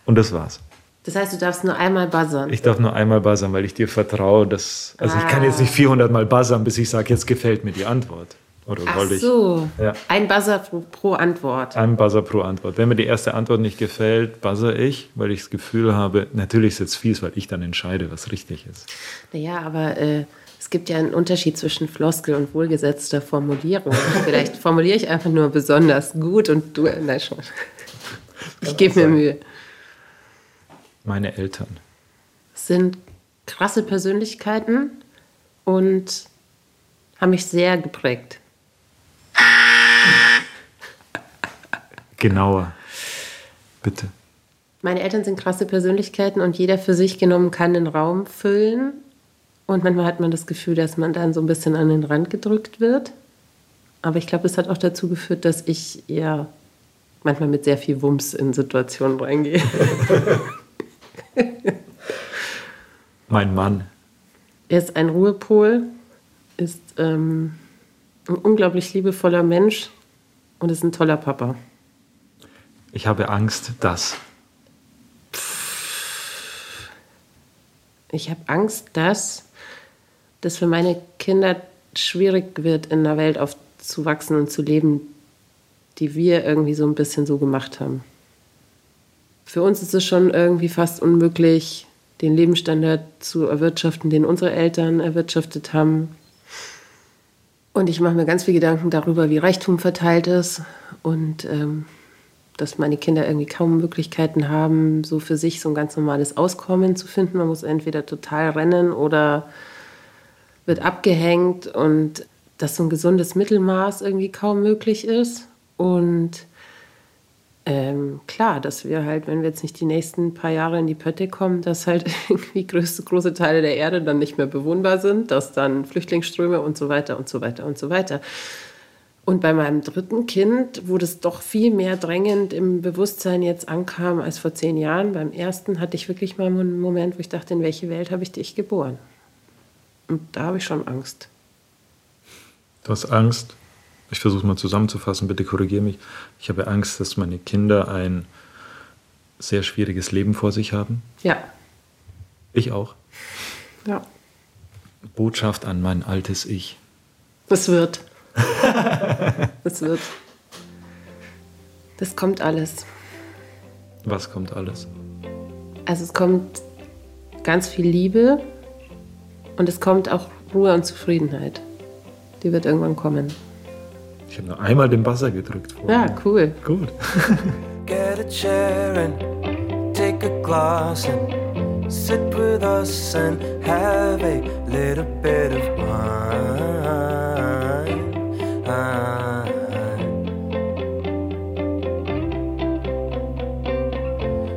und das war's. Das heißt, du darfst nur einmal buzzern. Ich darf nur einmal buzzern, weil ich dir vertraue, dass. Also ich kann jetzt nicht 400 Mal buzzern, bis ich sage, jetzt gefällt mir die Antwort. Oder Ach soll ich? so. Ja. Ein Buzzer pro, pro Antwort. Ein Buzzer pro Antwort. Wenn mir die erste Antwort nicht gefällt, buzzer ich, weil ich das Gefühl habe, natürlich ist jetzt fies, weil ich dann entscheide, was richtig ist. Naja, aber äh, es gibt ja einen Unterschied zwischen Floskel und wohlgesetzter Formulierung. Vielleicht formuliere ich einfach nur besonders gut und du. Nein, schon. Ich gebe mir Mühe. Meine Eltern. Sind krasse Persönlichkeiten und haben mich sehr geprägt. Genauer. Bitte. Meine Eltern sind krasse Persönlichkeiten und jeder für sich genommen kann den Raum füllen. Und manchmal hat man das Gefühl, dass man dann so ein bisschen an den Rand gedrückt wird. Aber ich glaube, es hat auch dazu geführt, dass ich eher manchmal mit sehr viel Wumms in Situationen reingehe. Mein Mann. Er ist ein Ruhepol, ist ähm, ein unglaublich liebevoller Mensch und ist ein toller Papa. Ich habe Angst, dass. Ich habe Angst, dass das für meine Kinder schwierig wird, in einer Welt aufzuwachsen und zu leben, die wir irgendwie so ein bisschen so gemacht haben. Für uns ist es schon irgendwie fast unmöglich, den Lebensstandard zu erwirtschaften, den unsere Eltern erwirtschaftet haben. Und ich mache mir ganz viel Gedanken darüber, wie Reichtum verteilt ist und ähm, dass meine Kinder irgendwie kaum Möglichkeiten haben, so für sich so ein ganz normales Auskommen zu finden. Man muss entweder total rennen oder wird abgehängt und dass so ein gesundes Mittelmaß irgendwie kaum möglich ist. Und ähm, klar, dass wir halt, wenn wir jetzt nicht die nächsten paar Jahre in die Pötte kommen, dass halt irgendwie größte, große Teile der Erde dann nicht mehr bewohnbar sind, dass dann Flüchtlingsströme und so weiter und so weiter und so weiter. Und bei meinem dritten Kind, wo das doch viel mehr drängend im Bewusstsein jetzt ankam als vor zehn Jahren, beim ersten hatte ich wirklich mal einen Moment, wo ich dachte, in welche Welt habe ich dich geboren? Und da habe ich schon Angst. Du hast Angst. Ich versuche mal zusammenzufassen, bitte korrigiere mich. Ich habe Angst, dass meine Kinder ein sehr schwieriges Leben vor sich haben. Ja, Ich auch. ja. Botschaft an mein altes Ich. Es wird. es wird. Das kommt alles. Was kommt alles? Also es kommt ganz viel Liebe und es kommt auch Ruhe und Zufriedenheit. Die wird irgendwann kommen. Ich habe nur einmal den Buzzer gedrückt. vorhin. Ja, cool. Gut. Get a chair and take a glass and sit with us and have a little bit of wine.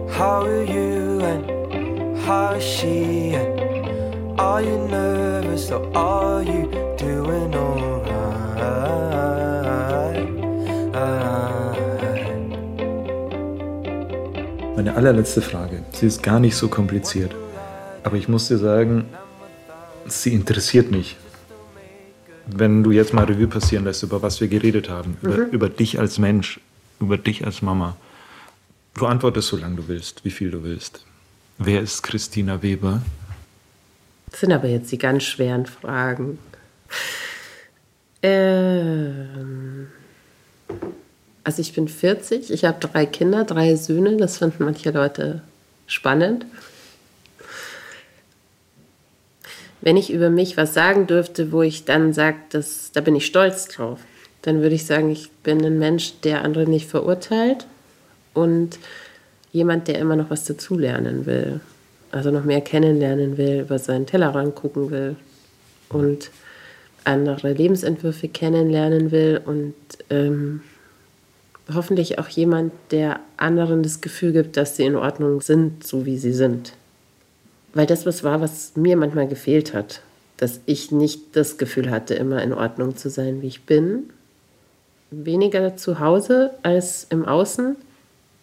How are you and how is she and Are you nervous or are you doing alright? Meine allerletzte Frage. Sie ist gar nicht so kompliziert. Aber ich muss dir sagen, sie interessiert mich. Wenn du jetzt mal Revue passieren lässt, über was wir geredet haben, über, über dich als Mensch, über dich als Mama. Du antwortest so lange du willst, wie viel du willst. Wer ist Christina Weber? Das sind aber jetzt die ganz schweren Fragen. Ähm, also ich bin 40, ich habe drei Kinder, drei Söhne, das finden manche Leute spannend. Wenn ich über mich was sagen dürfte, wo ich dann sage, da bin ich stolz drauf, dann würde ich sagen, ich bin ein Mensch, der andere nicht verurteilt und jemand, der immer noch was dazulernen will. Also noch mehr kennenlernen will, über seinen Tellerrand gucken will und andere Lebensentwürfe kennenlernen will und ähm, hoffentlich auch jemand, der anderen das Gefühl gibt, dass sie in Ordnung sind, so wie sie sind. Weil das was war, was mir manchmal gefehlt hat, dass ich nicht das Gefühl hatte, immer in Ordnung zu sein, wie ich bin. Weniger zu Hause als im Außen.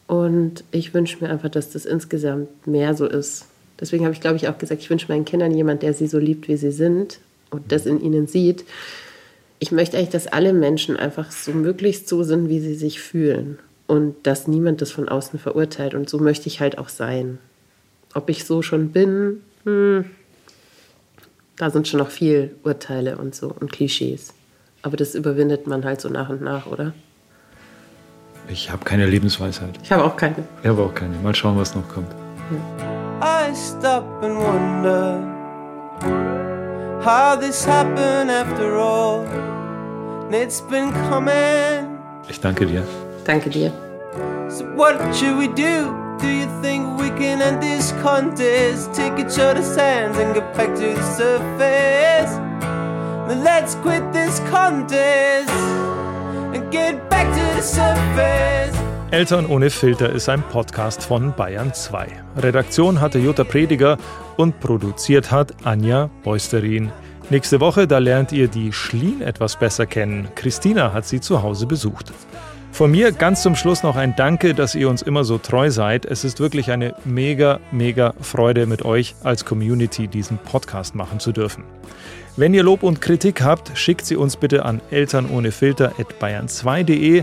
Und ich wünsche mir einfach, dass das insgesamt mehr so ist. Deswegen habe ich, glaube ich, auch gesagt, ich wünsche meinen Kindern jemand, der sie so liebt, wie sie sind und das in ihnen sieht. Ich möchte eigentlich, dass alle Menschen einfach so möglichst so sind, wie sie sich fühlen. Und dass niemand das von außen verurteilt. Und so möchte ich halt auch sein. Ob ich so schon bin, hm, da sind schon noch viel Urteile und so und Klischees. Aber das überwindet man halt so nach und nach, oder? Ich habe keine Lebensweisheit. Ich habe auch keine. Ich habe auch keine. Mal schauen, was noch kommt. I stop and wonder how this happened after all. It's been coming. Ich danke dir. Danke dir. So what should we do? Do you think we can end this contest? Take each other's hands and get back to the surface. Then let's quit this contest and get back to the surface. Eltern ohne Filter ist ein Podcast von Bayern 2. Redaktion hatte Jutta Prediger und produziert hat Anja Beusterin. Nächste Woche, da lernt ihr die Schlien etwas besser kennen. Christina hat sie zu Hause besucht. Von mir ganz zum Schluss noch ein Danke, dass ihr uns immer so treu seid. Es ist wirklich eine mega, mega Freude mit euch als Community diesen Podcast machen zu dürfen. Wenn ihr Lob und Kritik habt, schickt sie uns bitte an elternohnefilter.bayern2.de,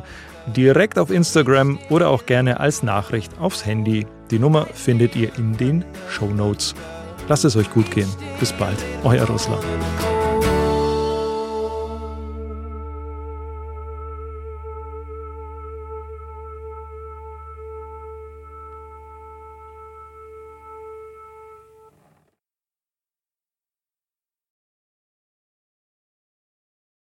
direkt auf Instagram oder auch gerne als Nachricht aufs Handy. Die Nummer findet ihr in den Show Notes. Lasst es euch gut gehen. Bis bald, euer Russland.